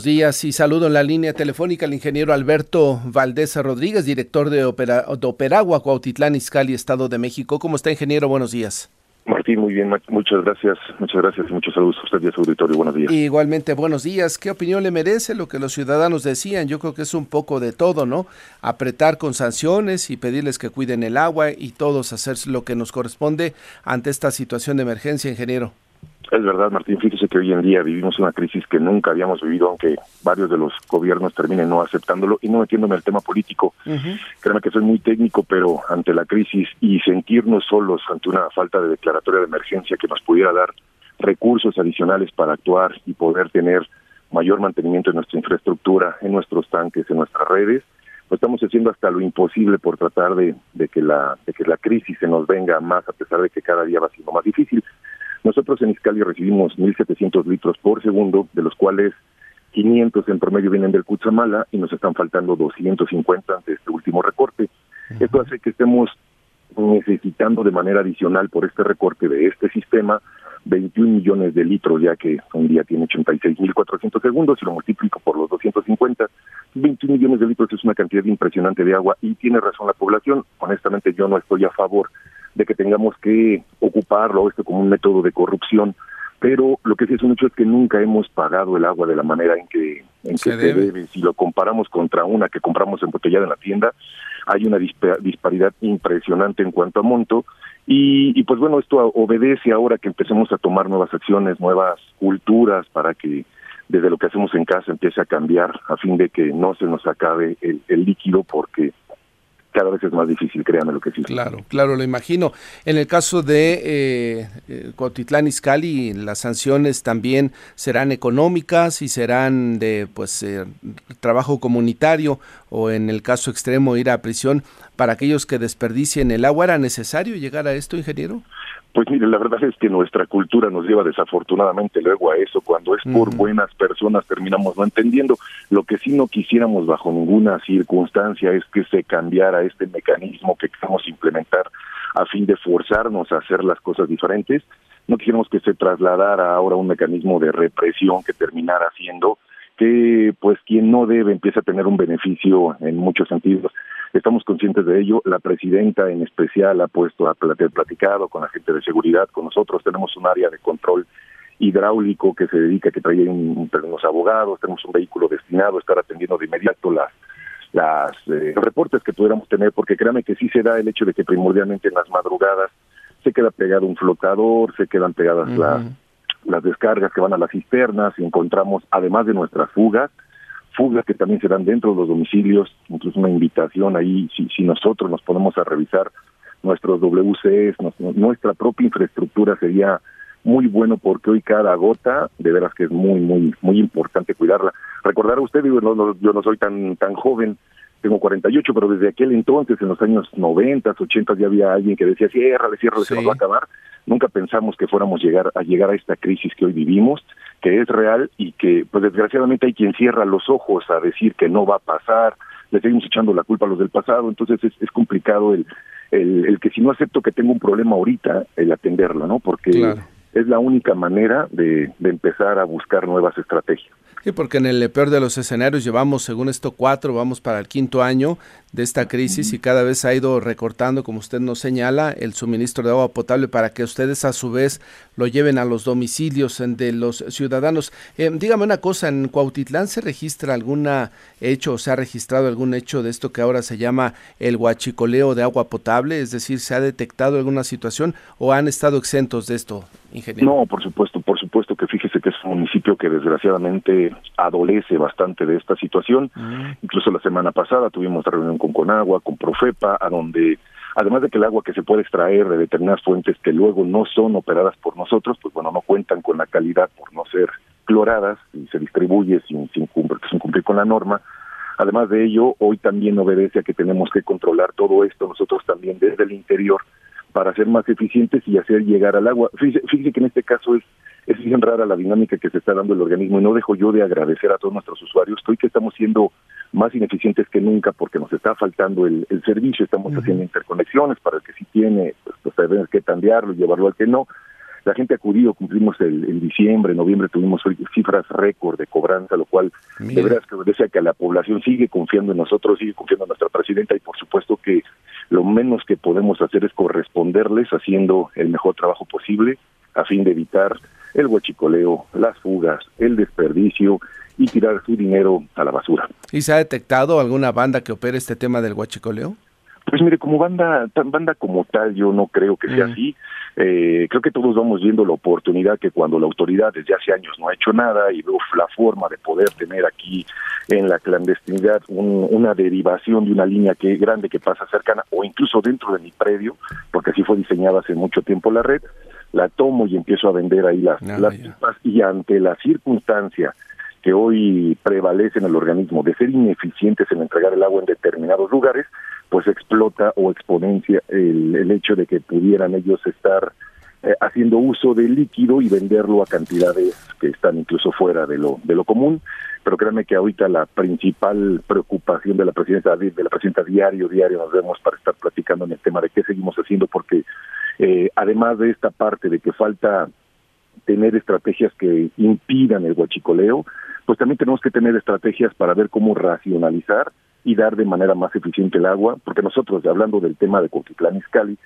Buenos días y saludo en la línea telefónica al ingeniero Alberto Valdés Rodríguez, director de, Opera, de Operagua, Cuautitlán, Izcalli, Estado de México. ¿Cómo está, ingeniero? Buenos días. Martín, muy bien, muchas gracias, muchas gracias y muchos saludos a usted y a su auditorio. Buenos días. Igualmente, buenos días. ¿Qué opinión le merece lo que los ciudadanos decían? Yo creo que es un poco de todo, ¿no? Apretar con sanciones y pedirles que cuiden el agua y todos hacer lo que nos corresponde ante esta situación de emergencia, ingeniero. Es verdad, Martín. Fíjese que hoy en día vivimos una crisis que nunca habíamos vivido, aunque varios de los gobiernos terminen no aceptándolo y no metiéndome el tema político. Créeme que soy muy técnico, pero ante la crisis y sentirnos solos ante una falta de declaratoria de emergencia que nos pudiera dar recursos adicionales para actuar y poder tener mayor mantenimiento en nuestra infraestructura, en nuestros tanques, en nuestras redes, pues estamos haciendo hasta lo imposible por tratar de, de que la de que la crisis se nos venga más a pesar de que cada día va siendo más difícil. Nosotros en Iscali recibimos 1.700 litros por segundo, de los cuales 500 en promedio vienen del Cutzamala y nos están faltando 250 ante este último recorte. Esto hace que estemos necesitando de manera adicional por este recorte de este sistema 21 millones de litros, ya que un día tiene 86.400 segundos, y lo multiplico por los 250, 21 millones de litros es una cantidad impresionante de agua y tiene razón la población. Honestamente yo no estoy a favor de que tengamos que ocuparlo esto como un método de corrupción, pero lo que sí es un hecho es que nunca hemos pagado el agua de la manera en que, en que se, debe. Si lo comparamos contra una que compramos embotellada en la tienda, hay una disparidad impresionante en cuanto a monto. Y, y, pues bueno, esto obedece ahora que empecemos a tomar nuevas acciones, nuevas culturas para que desde lo que hacemos en casa empiece a cambiar a fin de que no se nos acabe el, el líquido porque cada vez es más difícil, créanme lo que sí. Claro, claro, lo imagino. En el caso de eh, eh Cotitlán Izcalli, las sanciones también serán económicas y serán de pues eh, trabajo comunitario o en el caso extremo ir a prisión para aquellos que desperdicien el agua. ¿Era necesario llegar a esto, ingeniero? Pues mire, la verdad es que nuestra cultura nos lleva desafortunadamente luego a eso. Cuando es por buenas personas terminamos no entendiendo. Lo que sí no quisiéramos bajo ninguna circunstancia es que se cambiara este mecanismo que queremos implementar a fin de forzarnos a hacer las cosas diferentes. No quisiéramos que se trasladara ahora un mecanismo de represión que terminara haciendo que pues quien no debe empieza a tener un beneficio en muchos sentidos. Estamos conscientes de ello. La presidenta en especial ha puesto a platicado con la gente de seguridad, con nosotros. Tenemos un área de control hidráulico que se dedica, que trae unos abogados, tenemos un vehículo destinado a estar atendiendo de inmediato las las eh, reportes que pudiéramos tener, porque créame que sí se da el hecho de que primordialmente en las madrugadas se queda pegado un flotador, se quedan pegadas las, las descargas que van a las cisternas y encontramos, además de nuestras fugas, fugas que también se dan dentro de los domicilios, incluso una invitación ahí, si, nosotros nos ponemos a revisar nuestros WCs, nuestra propia infraestructura sería muy bueno porque hoy cada gota, de veras que es muy, muy, muy importante cuidarla. Recordar a usted, digo, no, yo no soy tan, tan joven, tengo 48, pero desde aquel entonces, en los años 90, 80, ya había alguien que decía, cierra, cierra, se nos va a acabar. Nunca pensamos que fuéramos llegar a llegar a esta crisis que hoy vivimos que es real y que, pues desgraciadamente hay quien cierra los ojos a decir que no va a pasar, le seguimos echando la culpa a los del pasado, entonces es, es complicado el, el, el, que si no acepto que tengo un problema ahorita, el atenderlo, ¿no? Porque es la única manera de, de empezar a buscar nuevas estrategias. Sí, porque en el peor de los escenarios llevamos, según esto, cuatro, vamos para el quinto año de esta crisis y cada vez ha ido recortando, como usted nos señala, el suministro de agua potable para que ustedes a su vez lo lleven a los domicilios de los ciudadanos. Eh, dígame una cosa, ¿en Cuautitlán se registra algún hecho o se ha registrado algún hecho de esto que ahora se llama el huachicoleo de agua potable? Es decir, ¿se ha detectado alguna situación o han estado exentos de esto, ingeniero? No, por supuesto, por supuesto que fíjese que es un municipio que desgraciadamente adolece bastante de esta situación. Incluso la semana pasada tuvimos reunión con Conagua, con Profepa, a donde además de que el agua que se puede extraer de determinadas fuentes que luego no son operadas por nosotros, pues bueno, no cuentan con la calidad por no ser cloradas y se distribuye sin, sin, cumplir, sin cumplir con la norma. Además de ello, hoy también obedece a que tenemos que controlar todo esto nosotros también desde el interior para ser más eficientes y hacer llegar al agua. Fíjese, fíjese que en este caso es es bien rara la dinámica que se está dando el organismo y no dejo yo de agradecer a todos nuestros usuarios que hoy que estamos siendo más ineficientes que nunca porque nos está faltando el, el servicio, estamos haciendo interconexiones para el que sí tiene, pues, pues qué cambiarlo y llevarlo al que no. la gente ha acudido, cumplimos el, en diciembre, en noviembre tuvimos cifras récord de cobranza, lo cual de veras que obedece que la población sigue confiando en nosotros, sigue confiando en nuestra presidenta y por supuesto que lo menos que podemos hacer es corresponderles haciendo el mejor trabajo posible a fin de evitar el huachicoleo, las fugas, el desperdicio y tirar su dinero a la basura. ¿Y se ha detectado alguna banda que opere este tema del huachicoleo? Pues mire, como banda, banda como tal, yo no creo que sea mm. así. Eh, creo que todos vamos viendo la oportunidad que cuando la autoridad desde hace años no ha hecho nada y veo la forma de poder tener aquí en la clandestinidad una derivación de una línea que grande que pasa cercana o incluso dentro de mi predio, porque así fue diseñada hace mucho tiempo la red, la tomo y empiezo a vender ahí las, ah, las y ante la circunstancia que hoy prevalece en el organismo de ser ineficientes en entregar el agua en determinados lugares, pues explota o exponencia el, el hecho de que pudieran ellos estar eh, haciendo uso del líquido y venderlo a cantidades que están incluso fuera de lo de lo común. Pero créanme que ahorita la principal preocupación de la presidenta de la presidenta diario diario nos vemos para estar platicando en el tema de qué seguimos haciendo porque eh, además de esta parte de que falta tener estrategias que impidan el huachicoleo pues también tenemos que tener estrategias para ver cómo racionalizar y dar de manera más eficiente el agua, porque nosotros, hablando del tema de Coquitlán Izcalli,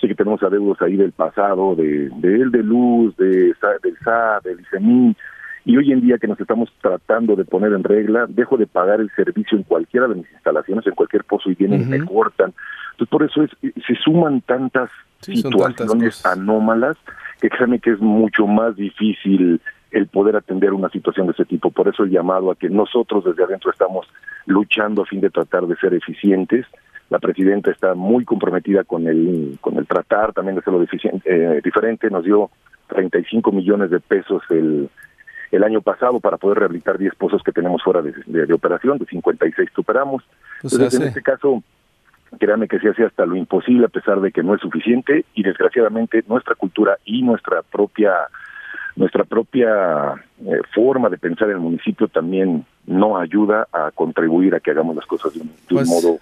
sí que tenemos adeudos ahí del pasado, de, de él, de Luz, de, del SA, del ICEMI, y hoy en día que nos estamos tratando de poner en regla, dejo de pagar el servicio en cualquiera de mis instalaciones, en cualquier pozo y vienen y me cortan. Entonces por eso es, se suman tantas situaciones anómalas que créanme que es mucho más difícil el poder atender una situación de ese tipo. Por eso el llamado a que nosotros desde adentro estamos luchando a fin de tratar de ser eficientes. La presidenta está muy comprometida con el con el tratar también de hacerlo eh, diferente. Nos dio 35 millones de pesos el el año pasado para poder rehabilitar 10 pozos que tenemos fuera de, de, operación, de 56 que operamos. Entonces, en este caso, créanme que se hace hasta lo imposible a pesar de que no es suficiente y desgraciadamente nuestra cultura y nuestra propia nuestra propia eh, forma de pensar en el municipio también no ayuda a contribuir a que hagamos las cosas de un, pues, modo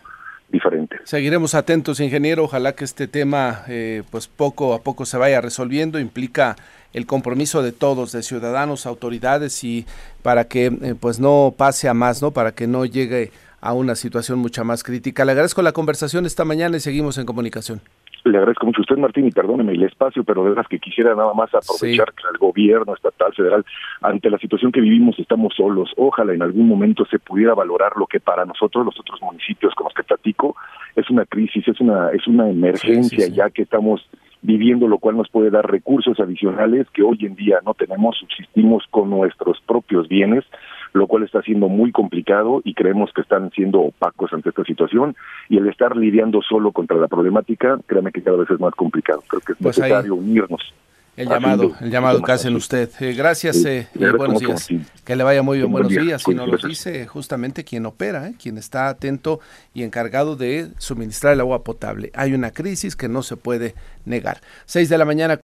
diferente. Seguiremos atentos, ingeniero. Ojalá que este tema, eh, pues poco a poco se vaya resolviendo. Implica el compromiso de todos, de ciudadanos, autoridades y para que eh, pues no pase a más, ¿no? Para que no llegue a una situación mucha más crítica. Le agradezco la conversación esta mañana y seguimos en comunicación. Le agradezco mucho a usted, Martín, y perdóneme el espacio, pero de verdad que quisiera nada más aprovechar que el gobierno estatal, federal, ante la situación que vivimos, estamos solos. Ojalá en algún momento se pudiera valorar lo que para nosotros, los otros municipios con los que platico, es una crisis, es una, es una emergencia, ya que estamos viviendo, lo cual nos puede dar recursos adicionales que hoy en día no tenemos, subsistimos con nuestros propios bienes, lo cual está siendo muy complicado y creemos que están siendo opacos ante esta situación y el estar lidiando solo contra la problemática, créame que cada vez es más complicado. Creo que es pues necesario unirnos. El llamado, el llamado que hacen usted. Eh, gracias eh, y buenos días. Que le vaya muy bien, buenos días. Y nos lo dice justamente quien opera, eh, quien está atento y encargado de suministrar el agua potable. Hay una crisis que no se puede negar. Seis de la mañana.